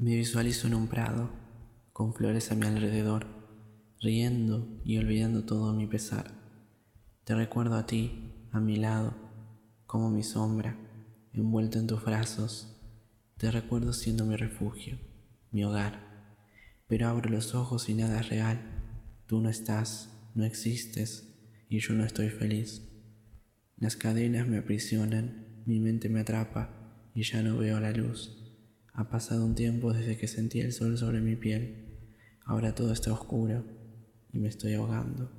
Me visualizo en un prado, con flores a mi alrededor, riendo y olvidando todo mi pesar. Te recuerdo a ti, a mi lado, como mi sombra, envuelto en tus brazos. Te recuerdo siendo mi refugio, mi hogar. Pero abro los ojos y nada es real. Tú no estás, no existes, y yo no estoy feliz. Las cadenas me aprisionan, mi mente me atrapa y ya no veo la luz. Ha pasado un tiempo desde que sentí el sol sobre mi piel. Ahora todo está oscuro y me estoy ahogando.